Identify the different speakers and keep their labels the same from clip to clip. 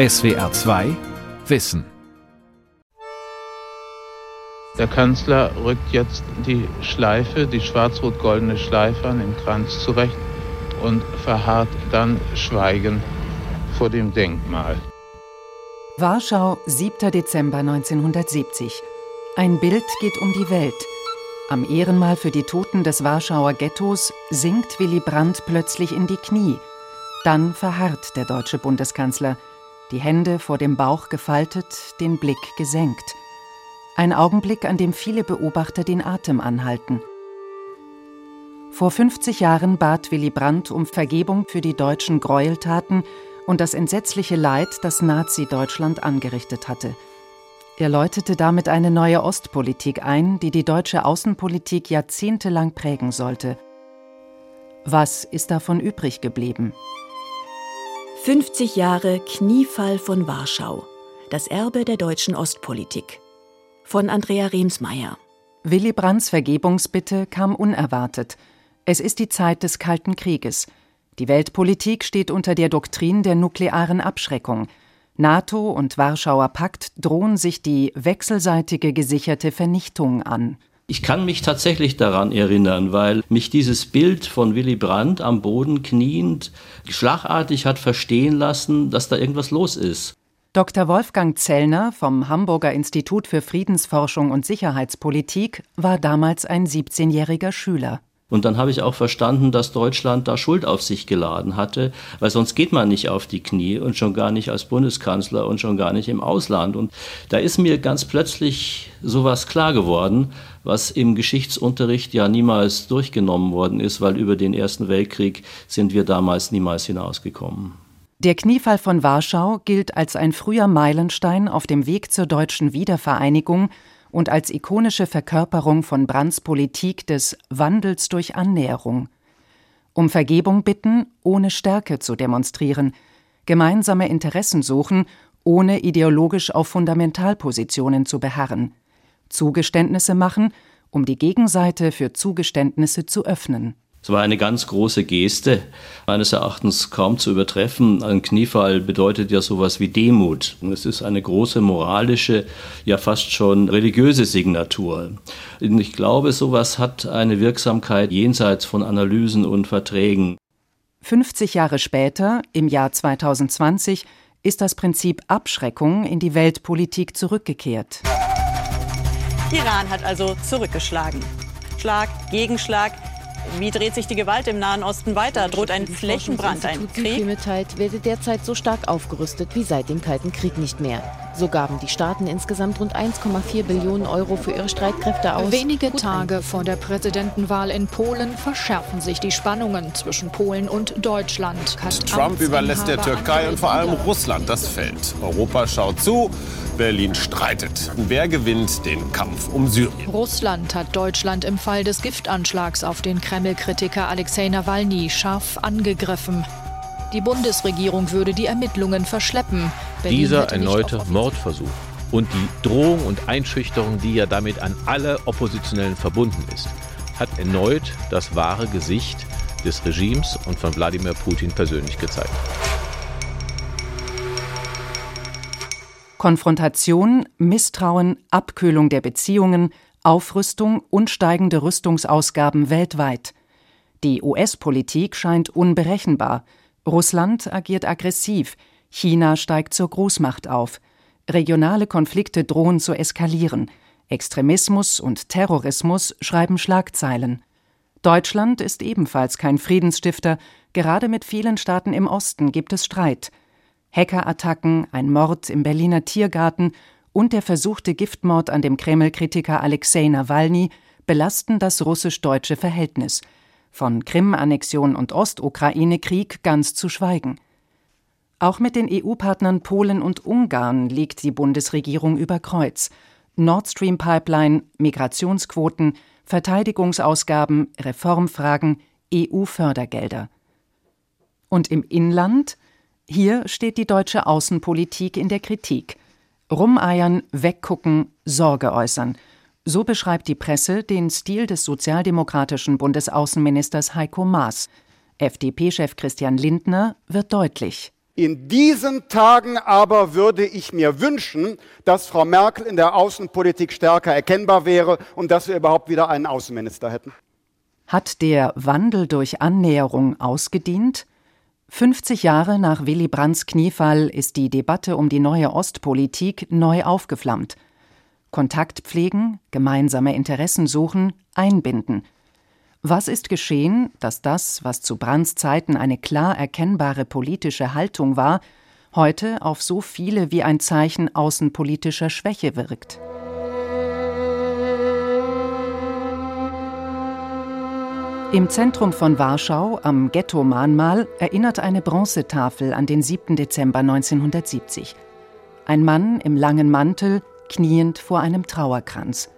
Speaker 1: SWR 2 Wissen.
Speaker 2: Der Kanzler rückt jetzt die Schleife, die schwarz-rot-goldene Schleife an dem Kranz zurecht und verharrt dann schweigend vor dem Denkmal.
Speaker 3: Warschau, 7. Dezember 1970. Ein Bild geht um die Welt. Am Ehrenmal für die Toten des Warschauer Ghettos sinkt Willy Brandt plötzlich in die Knie. Dann verharrt der deutsche Bundeskanzler, die Hände vor dem Bauch gefaltet, den Blick gesenkt. Ein Augenblick, an dem viele Beobachter den Atem anhalten. Vor 50 Jahren bat Willy Brandt um Vergebung für die deutschen Gräueltaten und das entsetzliche Leid, das Nazi-Deutschland angerichtet hatte. Er läutete damit eine neue Ostpolitik ein, die die deutsche Außenpolitik jahrzehntelang prägen sollte. Was ist davon übrig geblieben?
Speaker 4: 50 Jahre Kniefall von Warschau. Das Erbe der deutschen Ostpolitik. Von Andrea Remsmeier.
Speaker 3: Willy Brandts Vergebungsbitte kam unerwartet. Es ist die Zeit des Kalten Krieges. Die Weltpolitik steht unter der Doktrin der nuklearen Abschreckung. NATO und Warschauer Pakt drohen sich die wechselseitige gesicherte Vernichtung an.
Speaker 5: Ich kann mich tatsächlich daran erinnern, weil mich dieses Bild von Willy Brandt am Boden kniend schlagartig hat verstehen lassen, dass da irgendwas los ist.
Speaker 3: Dr. Wolfgang Zellner vom Hamburger Institut für Friedensforschung und Sicherheitspolitik war damals ein 17-jähriger Schüler.
Speaker 5: Und dann habe ich auch verstanden, dass Deutschland da Schuld auf sich geladen hatte, weil sonst geht man nicht auf die Knie und schon gar nicht als Bundeskanzler und schon gar nicht im Ausland. Und da ist mir ganz plötzlich sowas klar geworden, was im Geschichtsunterricht ja niemals durchgenommen worden ist, weil über den Ersten Weltkrieg sind wir damals niemals hinausgekommen.
Speaker 3: Der Kniefall von Warschau gilt als ein früher Meilenstein auf dem Weg zur deutschen Wiedervereinigung und als ikonische Verkörperung von Brandts Politik des Wandels durch Annäherung. Um Vergebung bitten, ohne Stärke zu demonstrieren, gemeinsame Interessen suchen, ohne ideologisch auf Fundamentalpositionen zu beharren, Zugeständnisse machen, um die Gegenseite für Zugeständnisse zu öffnen.
Speaker 5: Es war eine ganz große Geste, meines Erachtens kaum zu übertreffen. Ein Kniefall bedeutet ja sowas wie Demut. Es ist eine große moralische, ja fast schon religiöse Signatur. Und ich glaube, sowas hat eine Wirksamkeit jenseits von Analysen und Verträgen.
Speaker 3: 50 Jahre später, im Jahr 2020, ist das Prinzip Abschreckung in die Weltpolitik zurückgekehrt.
Speaker 6: Iran hat also zurückgeschlagen. Schlag, Gegenschlag, wie dreht sich die Gewalt im Nahen Osten weiter? Droht ein Flächenbrand, ein Krieg?
Speaker 7: mitteilt, werde derzeit so stark aufgerüstet wie seit dem Kalten Krieg nicht mehr. So gaben die Staaten insgesamt rund 1,4 Billionen Euro für ihre Streitkräfte aus.
Speaker 8: Wenige Tage vor der Präsidentenwahl in Polen verschärfen sich die Spannungen zwischen Polen und Deutschland.
Speaker 9: Trump überlässt der Türkei und vor allem Russland das Feld. Europa schaut zu. Berlin streitet. Wer gewinnt den Kampf um Syrien?
Speaker 8: Russland hat Deutschland im Fall des Giftanschlags auf den Kreml-Kritiker Alexei Nawalny scharf angegriffen. Die Bundesregierung würde die Ermittlungen verschleppen.
Speaker 10: Berlin Dieser erneute Mordversuch und die Drohung und Einschüchterung, die ja damit an alle Oppositionellen verbunden ist, hat erneut das wahre Gesicht des Regimes und von Wladimir Putin persönlich gezeigt.
Speaker 3: Konfrontation, Misstrauen, Abkühlung der Beziehungen, Aufrüstung und steigende Rüstungsausgaben weltweit. Die US-Politik scheint unberechenbar. Russland agiert aggressiv, China steigt zur Großmacht auf, regionale Konflikte drohen zu eskalieren, Extremismus und Terrorismus schreiben Schlagzeilen. Deutschland ist ebenfalls kein Friedensstifter, gerade mit vielen Staaten im Osten gibt es Streit. Hackerattacken, ein Mord im Berliner Tiergarten und der versuchte Giftmord an dem Kreml-Kritiker Alexei Nawalny belasten das russisch-deutsche Verhältnis – von Krim-Annexion und Ostukraine-Krieg ganz zu schweigen. Auch mit den EU-Partnern Polen und Ungarn liegt die Bundesregierung über Kreuz. Nord Stream Pipeline, Migrationsquoten, Verteidigungsausgaben, Reformfragen, EU-Fördergelder. Und im Inland? Hier steht die deutsche Außenpolitik in der Kritik. Rumeiern, weggucken, Sorge äußern – so beschreibt die Presse den Stil des sozialdemokratischen Bundesaußenministers Heiko Maas. FDP-Chef Christian Lindner wird deutlich.
Speaker 11: In diesen Tagen aber würde ich mir wünschen, dass Frau Merkel in der Außenpolitik stärker erkennbar wäre und dass wir überhaupt wieder einen Außenminister hätten.
Speaker 3: Hat der Wandel durch Annäherung ausgedient? 50 Jahre nach Willy Brandts Kniefall ist die Debatte um die neue Ostpolitik neu aufgeflammt. Kontakt pflegen, gemeinsame Interessen suchen, einbinden. Was ist geschehen, dass das, was zu Brandts Zeiten eine klar erkennbare politische Haltung war, heute auf so viele wie ein Zeichen außenpolitischer Schwäche wirkt? Im Zentrum von Warschau, am Ghetto-Mahnmal, erinnert eine Bronzetafel an den 7. Dezember 1970. Ein Mann im langen Mantel, kniend vor einem Trauerkranz.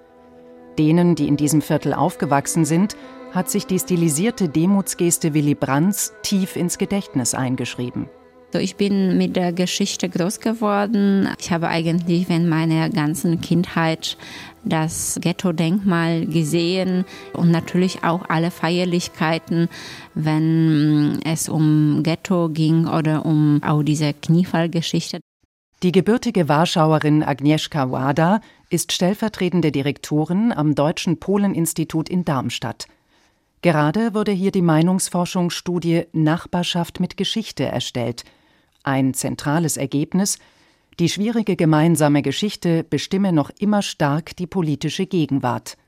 Speaker 3: Denen, die in diesem Viertel aufgewachsen sind, hat sich die stilisierte Demutsgeste Willy Brandts tief ins Gedächtnis eingeschrieben.
Speaker 12: Ich bin mit der Geschichte groß geworden. Ich habe eigentlich während meiner ganzen Kindheit das Ghetto-Denkmal gesehen und natürlich auch alle Feierlichkeiten, wenn es um Ghetto ging oder um auch diese Kniefallgeschichte.
Speaker 3: Die gebürtige Warschauerin Agnieszka Wada ist stellvertretende Direktorin am Deutschen Poleninstitut in Darmstadt. Gerade wurde hier die Meinungsforschungsstudie Nachbarschaft mit Geschichte erstellt. Ein zentrales Ergebnis die schwierige gemeinsame Geschichte bestimme noch immer stark die politische Gegenwart.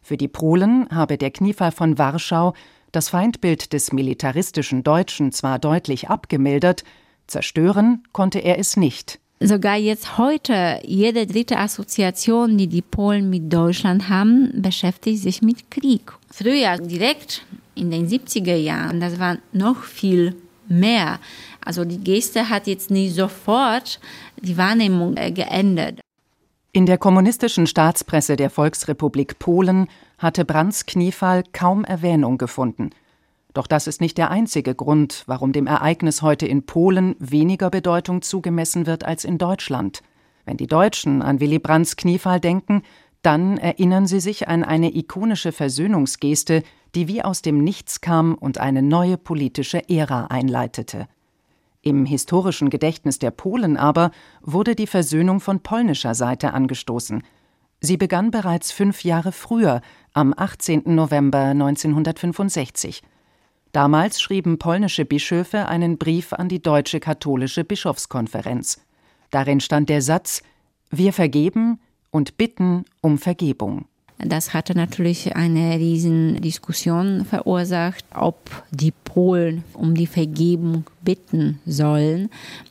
Speaker 3: Für die Polen habe der Kniefall von Warschau das Feindbild des militaristischen Deutschen zwar deutlich abgemildert, zerstören konnte er es nicht.
Speaker 12: Sogar jetzt heute, jede dritte Assoziation, die die Polen mit Deutschland haben, beschäftigt sich mit Krieg. Früher, direkt in den 70er Jahren, das war noch viel mehr. Also die Geste hat jetzt nicht sofort die Wahrnehmung äh, geändert.
Speaker 3: In der kommunistischen Staatspresse der Volksrepublik Polen hatte Brandts Kniefall kaum Erwähnung gefunden. Doch das ist nicht der einzige Grund, warum dem Ereignis heute in Polen weniger Bedeutung zugemessen wird als in Deutschland. Wenn die Deutschen an Willy Brandts Kniefall denken, dann erinnern sie sich an eine ikonische Versöhnungsgeste, die wie aus dem Nichts kam und eine neue politische Ära einleitete. Im historischen Gedächtnis der Polen aber wurde die Versöhnung von polnischer Seite angestoßen. Sie begann bereits fünf Jahre früher, am 18. November 1965. Damals schrieben polnische Bischöfe einen Brief an die Deutsche Katholische Bischofskonferenz. Darin stand der Satz Wir vergeben und bitten um Vergebung.
Speaker 12: Das hatte natürlich eine riesen Diskussion verursacht, ob die Polen um die Vergebung bitten sollen.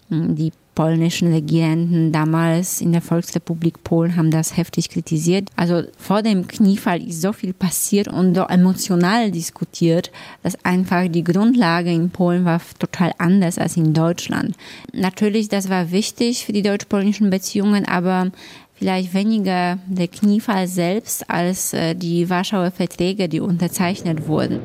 Speaker 12: Die polnischen Regierenden damals in der Volksrepublik Polen haben das heftig kritisiert. Also vor dem Kniefall ist so viel passiert und so emotional diskutiert, dass einfach die Grundlage in Polen war total anders als in Deutschland. Natürlich, das war wichtig für die deutsch-polnischen Beziehungen, aber vielleicht weniger der Kniefall selbst als äh, die Warschauer Verträge, die unterzeichnet wurden.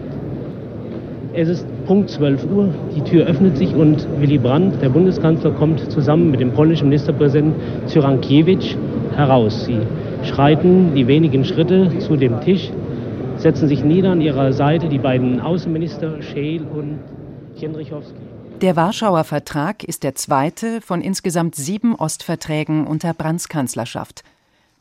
Speaker 13: Es ist Punkt 12 Uhr, die Tür öffnet sich und Willy Brandt, der Bundeskanzler, kommt zusammen mit dem polnischen Ministerpräsidenten Cyrankiewicz heraus. Sie schreiten die wenigen Schritte zu dem Tisch, setzen sich nieder an ihrer Seite die beiden Außenminister Scheel und Jendrichowski.
Speaker 3: Der Warschauer Vertrag ist der zweite von insgesamt sieben Ostverträgen unter Brandts Kanzlerschaft.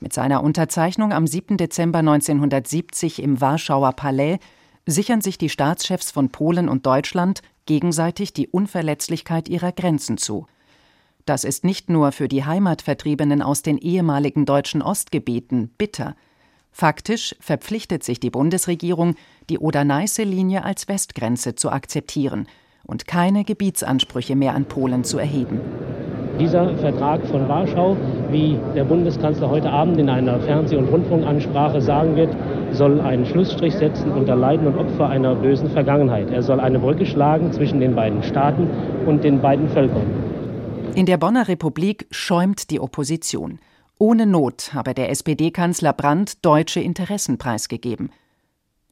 Speaker 3: Mit seiner Unterzeichnung am 7. Dezember 1970 im Warschauer Palais sichern sich die Staatschefs von Polen und Deutschland gegenseitig die Unverletzlichkeit ihrer Grenzen zu. Das ist nicht nur für die Heimatvertriebenen aus den ehemaligen deutschen Ostgebieten bitter. Faktisch verpflichtet sich die Bundesregierung, die Oder-Neiße-Linie als Westgrenze zu akzeptieren – und keine Gebietsansprüche mehr an Polen zu erheben.
Speaker 13: Dieser Vertrag von Warschau, wie der Bundeskanzler heute Abend in einer Fernseh- und Rundfunkansprache sagen wird, soll einen Schlussstrich setzen unter Leiden und Opfer einer bösen Vergangenheit. Er soll eine Brücke schlagen zwischen den beiden Staaten und den beiden Völkern.
Speaker 3: In der Bonner Republik schäumt die Opposition. Ohne Not habe der SPD-Kanzler Brandt deutsche Interessen preisgegeben.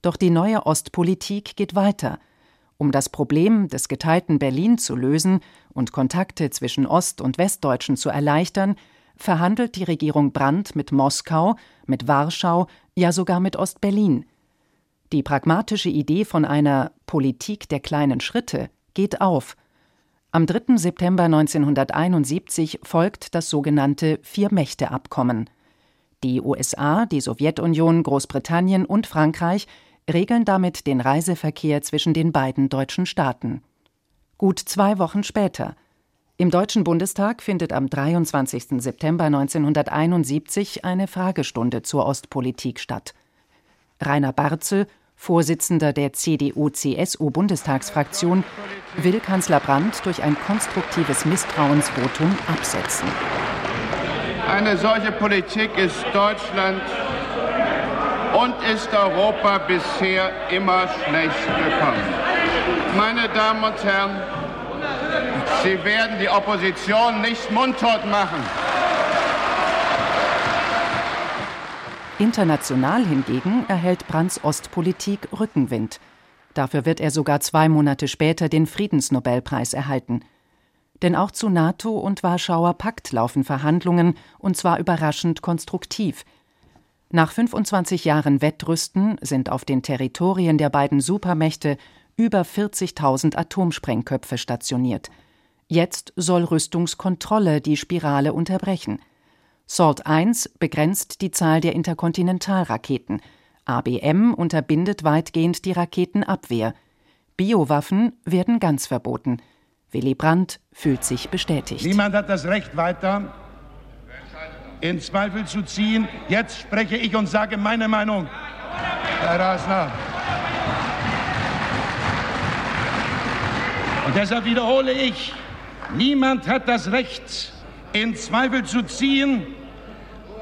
Speaker 3: Doch die neue Ostpolitik geht weiter. Um das Problem des geteilten Berlin zu lösen und Kontakte zwischen Ost- und Westdeutschen zu erleichtern, verhandelt die Regierung Brandt mit Moskau, mit Warschau, ja sogar mit Ostberlin. Die pragmatische Idee von einer Politik der kleinen Schritte geht auf. Am 3. September 1971 folgt das sogenannte Vier-Mächte-Abkommen. Die USA, die Sowjetunion, Großbritannien und Frankreich regeln damit den Reiseverkehr zwischen den beiden deutschen Staaten. Gut zwei Wochen später, im Deutschen Bundestag findet am 23. September 1971 eine Fragestunde zur Ostpolitik statt. Rainer Barzel, Vorsitzender der CDU-CSU-Bundestagsfraktion, will Kanzler Brandt durch ein konstruktives Misstrauensvotum absetzen.
Speaker 14: Eine solche Politik ist Deutschland und ist Europa bisher immer schlecht gekommen. Meine Damen und Herren, Sie werden die Opposition nicht mundtot machen.
Speaker 3: International hingegen erhält Brandts Ostpolitik Rückenwind. Dafür wird er sogar zwei Monate später den Friedensnobelpreis erhalten. Denn auch zu NATO und Warschauer Pakt laufen Verhandlungen, und zwar überraschend konstruktiv. Nach 25 Jahren Wettrüsten sind auf den Territorien der beiden Supermächte über 40.000 Atomsprengköpfe stationiert. Jetzt soll Rüstungskontrolle die Spirale unterbrechen. SALT I begrenzt die Zahl der Interkontinentalraketen. ABM unterbindet weitgehend die Raketenabwehr. Biowaffen werden ganz verboten. Willy Brandt fühlt sich bestätigt.
Speaker 15: Niemand hat das Recht, weiter in Zweifel zu ziehen. Jetzt spreche ich und sage meine Meinung. Herr Rasner. Und deshalb wiederhole ich, niemand hat das Recht, in Zweifel zu ziehen,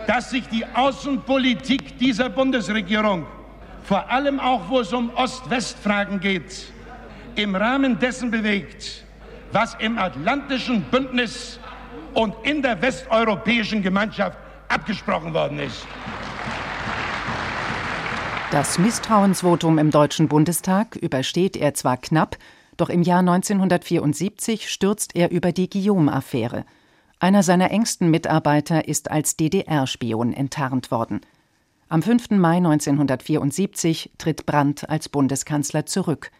Speaker 15: dass sich die Außenpolitik dieser Bundesregierung, vor allem auch wo es um Ost-West-Fragen geht, im Rahmen dessen bewegt, was im Atlantischen Bündnis und in der westeuropäischen Gemeinschaft abgesprochen worden ist.
Speaker 3: Das Misstrauensvotum im Deutschen Bundestag übersteht er zwar knapp, doch im Jahr 1974 stürzt er über die Guillaume-Affäre. Einer seiner engsten Mitarbeiter ist als DDR-Spion enttarnt worden. Am 5. Mai 1974 tritt Brandt als Bundeskanzler zurück.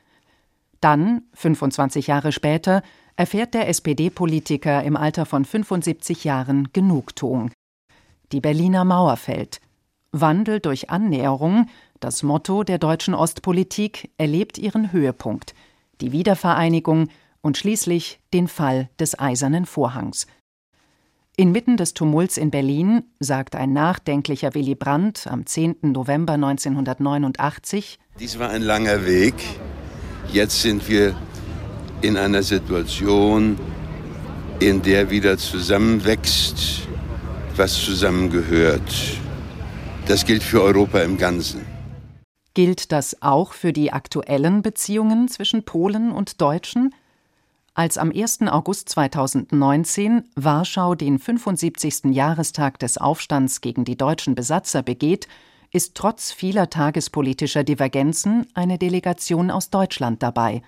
Speaker 3: Dann, 25 Jahre später, erfährt der SPD-Politiker im Alter von 75 Jahren Genugtuung. Die Berliner Mauer fällt. Wandel durch Annäherung, das Motto der deutschen Ostpolitik, erlebt ihren Höhepunkt – die Wiedervereinigung und schließlich den Fall des Eisernen Vorhangs. Inmitten des Tumults in Berlin sagt ein nachdenklicher Willy Brandt am 10. November 1989:
Speaker 16: Dies war ein langer Weg. Jetzt sind wir in einer Situation, in der wieder zusammenwächst, was zusammengehört. Das gilt für Europa im Ganzen.
Speaker 3: Gilt das auch für die aktuellen Beziehungen zwischen Polen und Deutschen? Als am 1. August 2019 Warschau den 75. Jahrestag des Aufstands gegen die deutschen Besatzer begeht, ist trotz vieler tagespolitischer Divergenzen eine Delegation aus Deutschland dabei.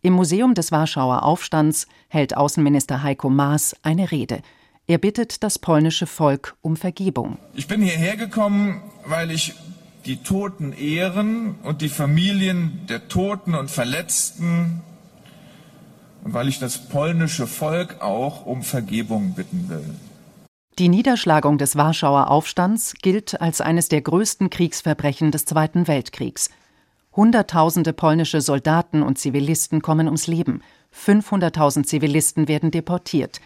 Speaker 3: Im Museum des Warschauer Aufstands hält Außenminister Heiko Maas eine Rede. Er bittet das polnische Volk um Vergebung.
Speaker 17: Ich bin hierher gekommen, weil ich die Toten ehren und die Familien der Toten und Verletzten und weil ich das polnische Volk auch um Vergebung bitten will.
Speaker 3: Die Niederschlagung des Warschauer Aufstands gilt als eines der größten Kriegsverbrechen des Zweiten Weltkriegs. Hunderttausende polnische Soldaten und Zivilisten kommen ums Leben, 500.000 Zivilisten werden deportiert.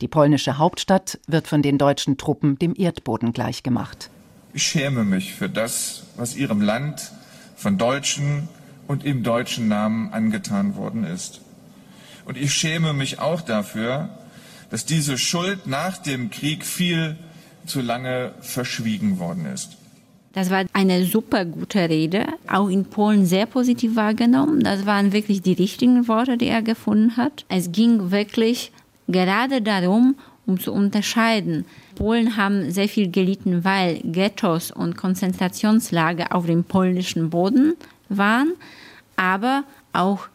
Speaker 3: Die polnische Hauptstadt wird von den deutschen Truppen dem Erdboden gleichgemacht.
Speaker 17: Ich schäme mich für das, was Ihrem Land von Deutschen und im deutschen Namen angetan worden ist. Und ich schäme mich auch dafür, dass diese Schuld nach dem Krieg viel zu lange verschwiegen worden ist.
Speaker 12: Das war eine super gute Rede, auch in Polen sehr positiv wahrgenommen. Das waren wirklich die richtigen Worte, die er gefunden hat. Es ging wirklich gerade darum, um zu unterscheiden. Polen haben sehr viel gelitten, weil Ghettos und Konzentrationslager auf dem polnischen Boden waren, aber auch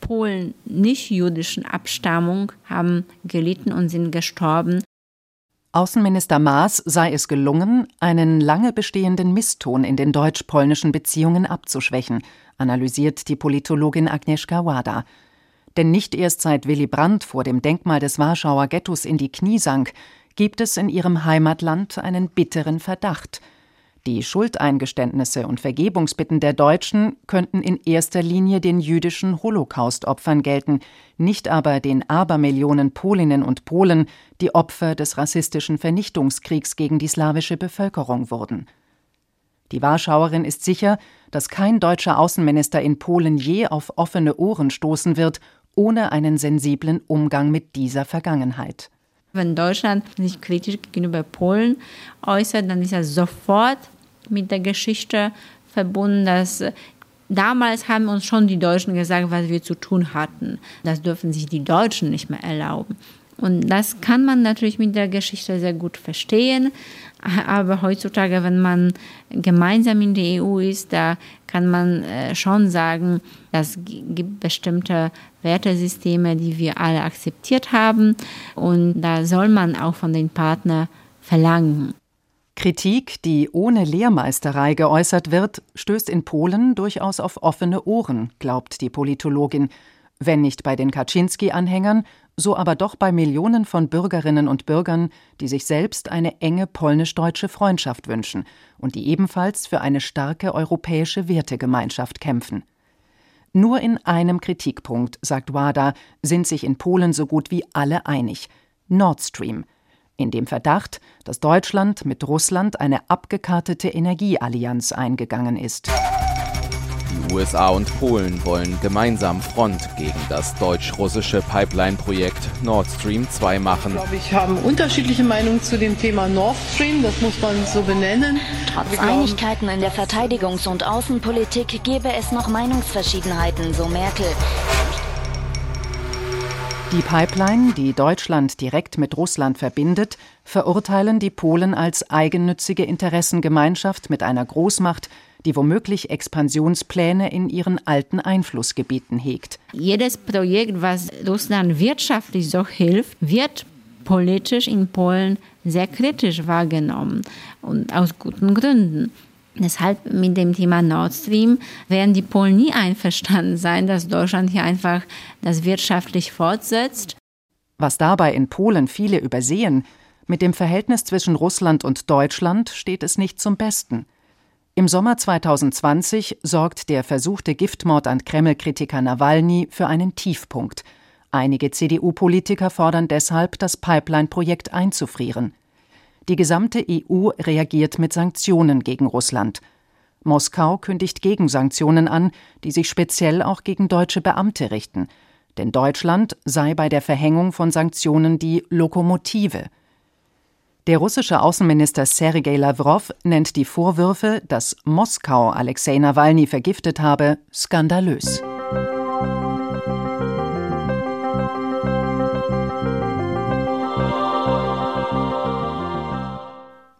Speaker 12: Polen nicht jüdischen Abstammung haben gelitten und sind gestorben.
Speaker 3: Außenminister Maas sei es gelungen, einen lange bestehenden Misston in den deutsch-polnischen Beziehungen abzuschwächen, analysiert die Politologin Agnieszka Wada. Denn nicht erst seit Willy Brandt vor dem Denkmal des Warschauer Ghettos in die Knie sank, gibt es in ihrem Heimatland einen bitteren Verdacht – die Schuldeingeständnisse und Vergebungsbitten der Deutschen könnten in erster Linie den jüdischen Holocaust-Opfern gelten, nicht aber den Abermillionen Polinnen und Polen, die Opfer des rassistischen Vernichtungskriegs gegen die slawische Bevölkerung wurden. Die Warschauerin ist sicher, dass kein deutscher Außenminister in Polen je auf offene Ohren stoßen wird, ohne einen sensiblen Umgang mit dieser Vergangenheit.
Speaker 12: Wenn Deutschland sich kritisch gegenüber Polen äußert, dann ist er sofort mit der Geschichte verbunden, dass damals haben uns schon die Deutschen gesagt, was wir zu tun hatten. Das dürfen sich die Deutschen nicht mehr erlauben. Und das kann man natürlich mit der Geschichte sehr gut verstehen. Aber heutzutage, wenn man gemeinsam in der EU ist, da kann man äh, schon sagen, es gibt bestimmte Wertesysteme, die wir alle akzeptiert haben. Und da soll man auch von den Partnern verlangen.
Speaker 3: Kritik, die ohne Lehrmeisterei geäußert wird, stößt in Polen durchaus auf offene Ohren, glaubt die Politologin, wenn nicht bei den Kaczynski-Anhängern, so aber doch bei Millionen von Bürgerinnen und Bürgern, die sich selbst eine enge polnisch-deutsche Freundschaft wünschen und die ebenfalls für eine starke europäische Wertegemeinschaft kämpfen. Nur in einem Kritikpunkt, sagt Wada, sind sich in Polen so gut wie alle einig: Nord Stream – in dem Verdacht, dass Deutschland mit Russland eine abgekartete Energieallianz eingegangen ist.
Speaker 18: Die USA und Polen wollen gemeinsam Front gegen das deutsch-russische Pipeline-Projekt Nord Stream 2 machen.
Speaker 19: Ich glaube, ich habe unterschiedliche Meinungen zu dem Thema Nord Stream, das muss man so benennen.
Speaker 20: Trotz Einigkeiten in der Verteidigungs- und Außenpolitik gäbe es noch Meinungsverschiedenheiten, so Merkel.
Speaker 3: Die Pipeline, die Deutschland direkt mit Russland verbindet, verurteilen die Polen als eigennützige Interessengemeinschaft mit einer Großmacht, die womöglich Expansionspläne in ihren alten Einflussgebieten hegt.
Speaker 12: Jedes Projekt, was Russland wirtschaftlich so hilft, wird politisch in Polen sehr kritisch wahrgenommen und aus guten Gründen. Deshalb mit dem Thema Nord Stream werden die Polen nie einverstanden sein, dass Deutschland hier einfach das wirtschaftlich fortsetzt.
Speaker 3: Was dabei in Polen viele übersehen, mit dem Verhältnis zwischen Russland und Deutschland steht es nicht zum Besten. Im Sommer 2020 sorgt der versuchte Giftmord an Kreml-Kritiker Nawalny für einen Tiefpunkt. Einige CDU-Politiker fordern deshalb, das Pipeline-Projekt einzufrieren. Die gesamte EU reagiert mit Sanktionen gegen Russland. Moskau kündigt Gegensanktionen an, die sich speziell auch gegen deutsche Beamte richten. Denn Deutschland sei bei der Verhängung von Sanktionen die Lokomotive. Der russische Außenminister Sergei Lavrov nennt die Vorwürfe, dass Moskau Alexei Nawalny vergiftet habe, skandalös.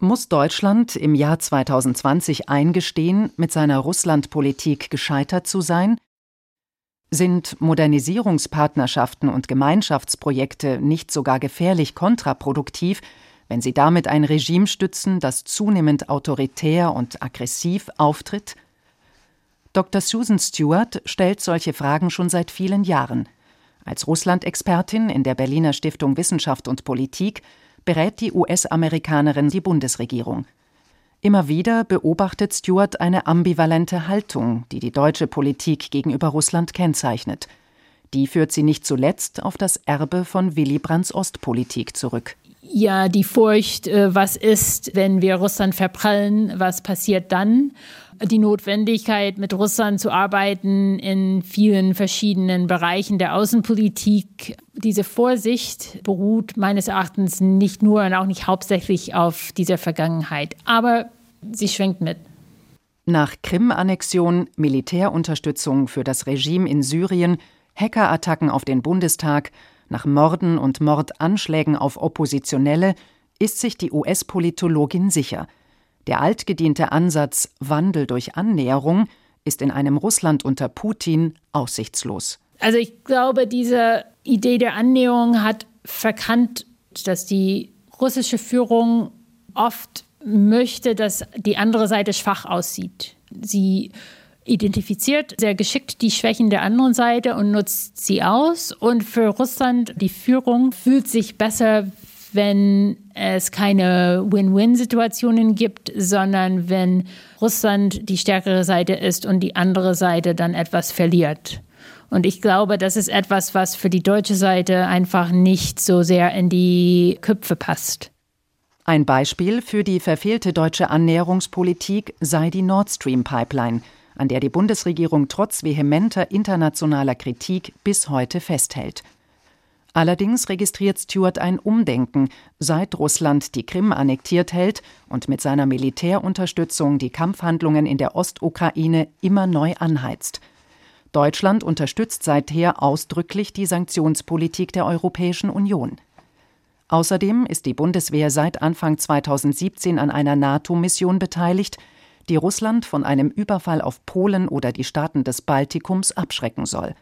Speaker 3: Muss Deutschland im Jahr 2020 eingestehen, mit seiner Russlandpolitik gescheitert zu sein? Sind Modernisierungspartnerschaften und Gemeinschaftsprojekte nicht sogar gefährlich kontraproduktiv, wenn sie damit ein Regime stützen, das zunehmend autoritär und aggressiv auftritt? Dr. Susan Stewart stellt solche Fragen schon seit vielen Jahren. Als Russland-Expertin in der Berliner Stiftung Wissenschaft und Politik berät die US-Amerikanerin die Bundesregierung. Immer wieder beobachtet Stewart eine ambivalente Haltung, die die deutsche Politik gegenüber Russland kennzeichnet. Die führt sie nicht zuletzt auf das Erbe von Willy Brandts Ostpolitik zurück.
Speaker 21: Ja, die Furcht, äh, was ist, wenn wir Russland verprallen, was passiert dann? Die Notwendigkeit, mit Russland zu arbeiten in vielen verschiedenen Bereichen der Außenpolitik. Diese Vorsicht beruht meines Erachtens nicht nur und auch nicht hauptsächlich auf dieser Vergangenheit, aber sie schwenkt mit.
Speaker 3: Nach Krim-Annexion, Militärunterstützung für das Regime in Syrien, Hackerattacken auf den Bundestag, nach Morden und Mordanschlägen auf Oppositionelle ist sich die US-Politologin sicher – der altgediente Ansatz Wandel durch Annäherung ist in einem Russland unter Putin aussichtslos.
Speaker 21: Also ich glaube, diese Idee der Annäherung hat verkannt, dass die russische Führung oft möchte, dass die andere Seite schwach aussieht. Sie identifiziert sehr geschickt die Schwächen der anderen Seite und nutzt sie aus. Und für Russland, die Führung fühlt sich besser, wenn es keine Win-Win-Situationen gibt, sondern wenn Russland die stärkere Seite ist und die andere Seite dann etwas verliert. Und ich glaube, das ist etwas, was für die deutsche Seite einfach nicht so sehr in die Köpfe passt.
Speaker 3: Ein Beispiel für die verfehlte deutsche Annäherungspolitik sei die Nord Stream Pipeline, an der die Bundesregierung trotz vehementer internationaler Kritik bis heute festhält. Allerdings registriert Stewart ein Umdenken, seit Russland die Krim annektiert hält und mit seiner Militärunterstützung die Kampfhandlungen in der Ostukraine immer neu anheizt. Deutschland unterstützt seither ausdrücklich die Sanktionspolitik der Europäischen Union. Außerdem ist die Bundeswehr seit Anfang 2017 an einer NATO-Mission beteiligt, die Russland von einem Überfall auf Polen oder die Staaten des Baltikums abschrecken soll.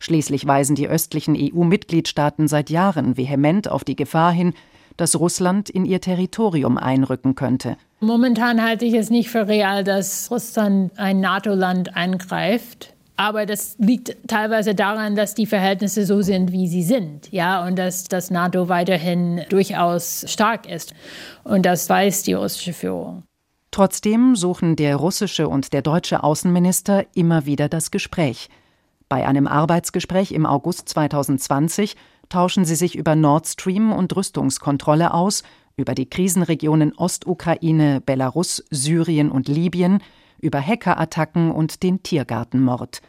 Speaker 3: Schließlich weisen die östlichen EU-Mitgliedstaaten seit Jahren vehement auf die Gefahr hin, dass Russland in ihr Territorium einrücken könnte.
Speaker 21: Momentan halte ich es nicht für real, dass Russland ein NATO-Land angreift. Aber das liegt teilweise daran, dass die Verhältnisse so sind, wie sie sind. Ja, und dass das NATO weiterhin durchaus stark ist. Und das weiß die russische Führung.
Speaker 3: Trotzdem suchen der russische und der deutsche Außenminister immer wieder das Gespräch. Bei einem Arbeitsgespräch im August 2020 tauschen sie sich über Nord Stream und Rüstungskontrolle aus, über die Krisenregionen Ostukraine, Belarus, Syrien und Libyen, über Hackerattacken und den Tiergartenmord.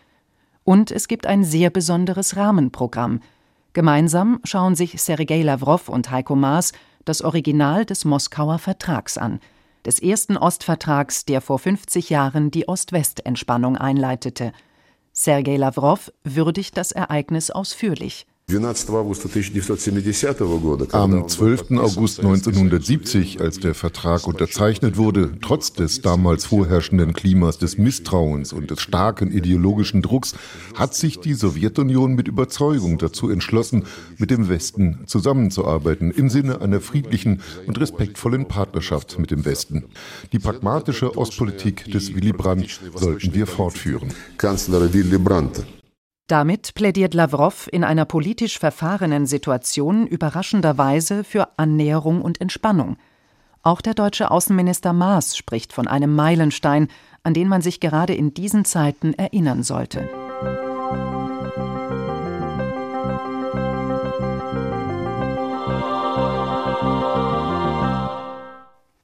Speaker 3: Und es gibt ein sehr besonderes Rahmenprogramm. Gemeinsam schauen sich Sergei Lavrov und Heiko Maas das Original des Moskauer Vertrags an, des ersten Ostvertrags, der vor 50 Jahren die Ost-West-Entspannung einleitete. Sergei Lavrov würdigt das Ereignis ausführlich.
Speaker 22: Am 12. August 1970, als der Vertrag unterzeichnet wurde, trotz des damals vorherrschenden Klimas des Misstrauens und des starken ideologischen Drucks, hat sich die Sowjetunion mit Überzeugung dazu entschlossen, mit dem Westen zusammenzuarbeiten, im Sinne einer friedlichen und respektvollen Partnerschaft mit dem Westen. Die pragmatische Ostpolitik des Willy Brandt sollten wir fortführen. Kanzler Willy Brandt.
Speaker 3: Damit plädiert Lavrov in einer politisch verfahrenen Situation überraschenderweise für Annäherung und Entspannung. Auch der deutsche Außenminister Maas spricht von einem Meilenstein, an den man sich gerade in diesen Zeiten erinnern sollte.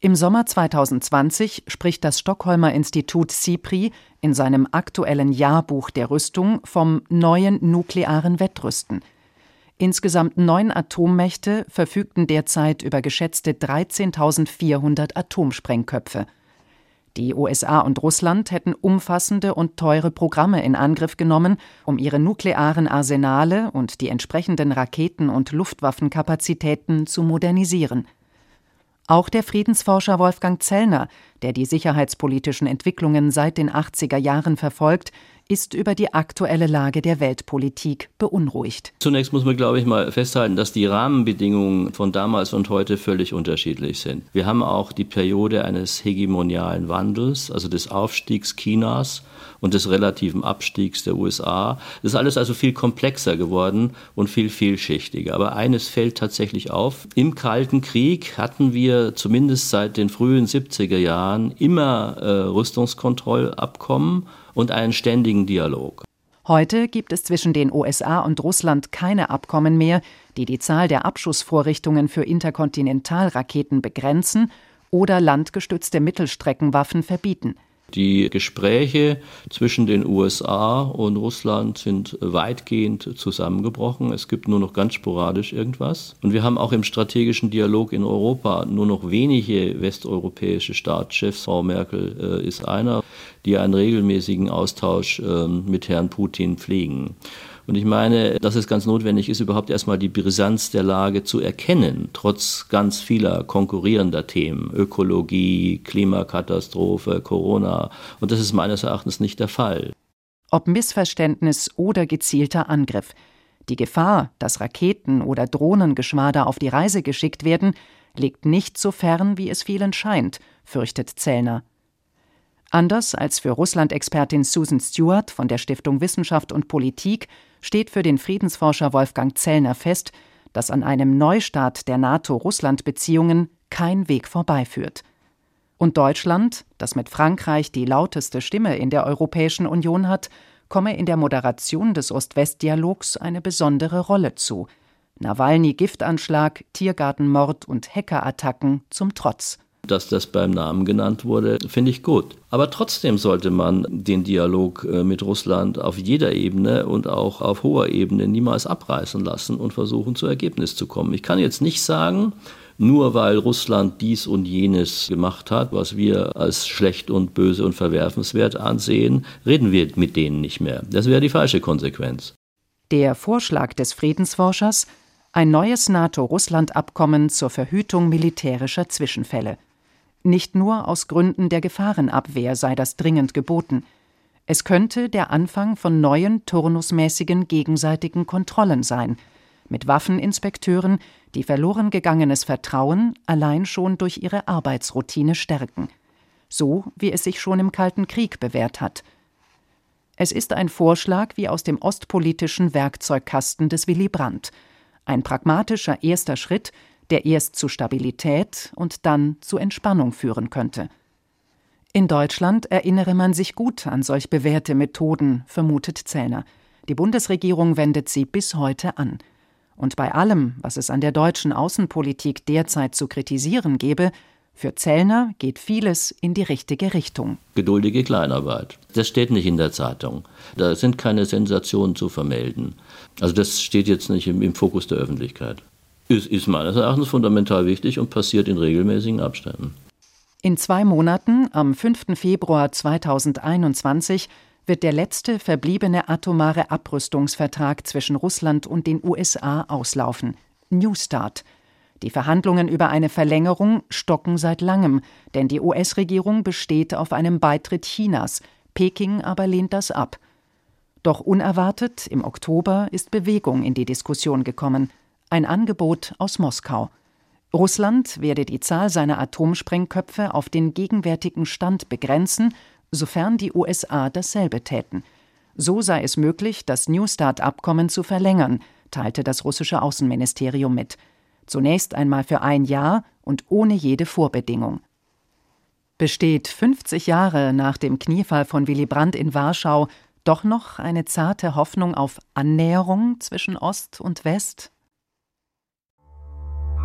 Speaker 3: Im Sommer 2020 spricht das Stockholmer Institut SIPRI in seinem aktuellen Jahrbuch der Rüstung vom neuen nuklearen Wettrüsten. Insgesamt neun Atommächte verfügten derzeit über geschätzte 13.400 Atomsprengköpfe. Die USA und Russland hätten umfassende und teure Programme in Angriff genommen, um ihre nuklearen Arsenale und die entsprechenden Raketen- und Luftwaffenkapazitäten zu modernisieren. Auch der Friedensforscher Wolfgang Zellner, der die sicherheitspolitischen Entwicklungen seit den 80er Jahren verfolgt, ist über die aktuelle Lage der Weltpolitik beunruhigt.
Speaker 5: Zunächst muss man, glaube ich, mal festhalten, dass die Rahmenbedingungen von damals und heute völlig unterschiedlich sind. Wir haben auch die Periode eines hegemonialen Wandels, also des Aufstiegs Chinas und des relativen Abstiegs der USA. Das ist alles also viel komplexer geworden und viel vielschichtiger. Aber eines fällt tatsächlich auf. Im Kalten Krieg hatten wir zumindest seit den frühen 70er Jahren immer äh, Rüstungskontrollabkommen und einen ständigen Dialog.
Speaker 3: Heute gibt es zwischen den USA und Russland keine Abkommen mehr, die die Zahl der Abschussvorrichtungen für Interkontinentalraketen begrenzen oder landgestützte Mittelstreckenwaffen verbieten.
Speaker 5: Die Gespräche zwischen den USA und Russland sind weitgehend zusammengebrochen. Es gibt nur noch ganz sporadisch irgendwas. Und wir haben auch im strategischen Dialog in Europa nur noch wenige westeuropäische Staatschefs. Frau Merkel äh, ist einer, die einen regelmäßigen Austausch äh, mit Herrn Putin pflegen. Und ich meine, dass es ganz notwendig ist, überhaupt erstmal die Brisanz der Lage zu erkennen, trotz ganz vieler konkurrierender Themen, Ökologie, Klimakatastrophe, Corona. Und das ist meines Erachtens nicht der Fall.
Speaker 3: Ob Missverständnis oder gezielter Angriff. Die Gefahr, dass Raketen oder Drohnengeschwader auf die Reise geschickt werden, liegt nicht so fern, wie es vielen scheint, fürchtet Zellner. Anders als für Russland-Expertin Susan Stewart von der Stiftung Wissenschaft und Politik steht für den Friedensforscher Wolfgang Zellner fest, dass an einem Neustart der NATO-Russland-Beziehungen kein Weg vorbeiführt. Und Deutschland, das mit Frankreich die lauteste Stimme in der Europäischen Union hat, komme in der Moderation des Ost-West-Dialogs eine besondere Rolle zu. Nawalny-Giftanschlag, Tiergartenmord und Hackerattacken zum Trotz.
Speaker 5: Dass das beim Namen genannt wurde, finde ich gut. Aber trotzdem sollte man den Dialog äh, mit Russland auf jeder Ebene und auch auf hoher Ebene niemals abreißen lassen und versuchen, zu Ergebnis zu kommen. Ich kann jetzt nicht sagen, nur weil Russland dies und jenes gemacht hat, was wir als schlecht und böse und verwerfenswert ansehen, reden wir mit denen nicht mehr. Das wäre die falsche Konsequenz.
Speaker 3: Der Vorschlag des Friedensforschers ein neues NATO-Russland-Abkommen zur Verhütung militärischer Zwischenfälle. Nicht nur aus Gründen der Gefahrenabwehr sei das dringend geboten. Es könnte der Anfang von neuen turnusmäßigen gegenseitigen Kontrollen sein, mit Waffeninspekteuren, die verloren gegangenes Vertrauen allein schon durch ihre Arbeitsroutine stärken, so wie es sich schon im Kalten Krieg bewährt hat. Es ist ein Vorschlag wie aus dem ostpolitischen Werkzeugkasten des Willy Brandt, ein pragmatischer erster Schritt, der erst zu Stabilität und dann zu Entspannung führen könnte. In Deutschland erinnere man sich gut an solch bewährte Methoden, vermutet Zellner. Die Bundesregierung wendet sie bis heute an. Und bei allem, was es an der deutschen Außenpolitik derzeit zu kritisieren gebe, für Zellner geht vieles in die richtige Richtung.
Speaker 5: Geduldige Kleinarbeit. Das steht nicht in der Zeitung. Da sind keine Sensationen zu vermelden. Also das steht jetzt nicht im, im Fokus der Öffentlichkeit. Ist, ist meines Erachtens fundamental wichtig und passiert in regelmäßigen Abständen.
Speaker 3: In zwei Monaten, am 5. Februar 2021, wird der letzte verbliebene atomare Abrüstungsvertrag zwischen Russland und den USA auslaufen. New Start. Die Verhandlungen über eine Verlängerung stocken seit langem, denn die US-Regierung besteht auf einem Beitritt Chinas. Peking aber lehnt das ab. Doch unerwartet, im Oktober, ist Bewegung in die Diskussion gekommen. Ein Angebot aus Moskau. Russland werde die Zahl seiner Atomsprengköpfe auf den gegenwärtigen Stand begrenzen sofern die USA dasselbe täten. So sei es möglich, das New Start-Abkommen zu verlängern, teilte das russische Außenministerium mit. Zunächst einmal für ein Jahr und ohne jede Vorbedingung. Besteht 50 Jahre nach dem Kniefall von Willy Brandt in Warschau doch noch eine zarte Hoffnung auf Annäherung zwischen Ost und West?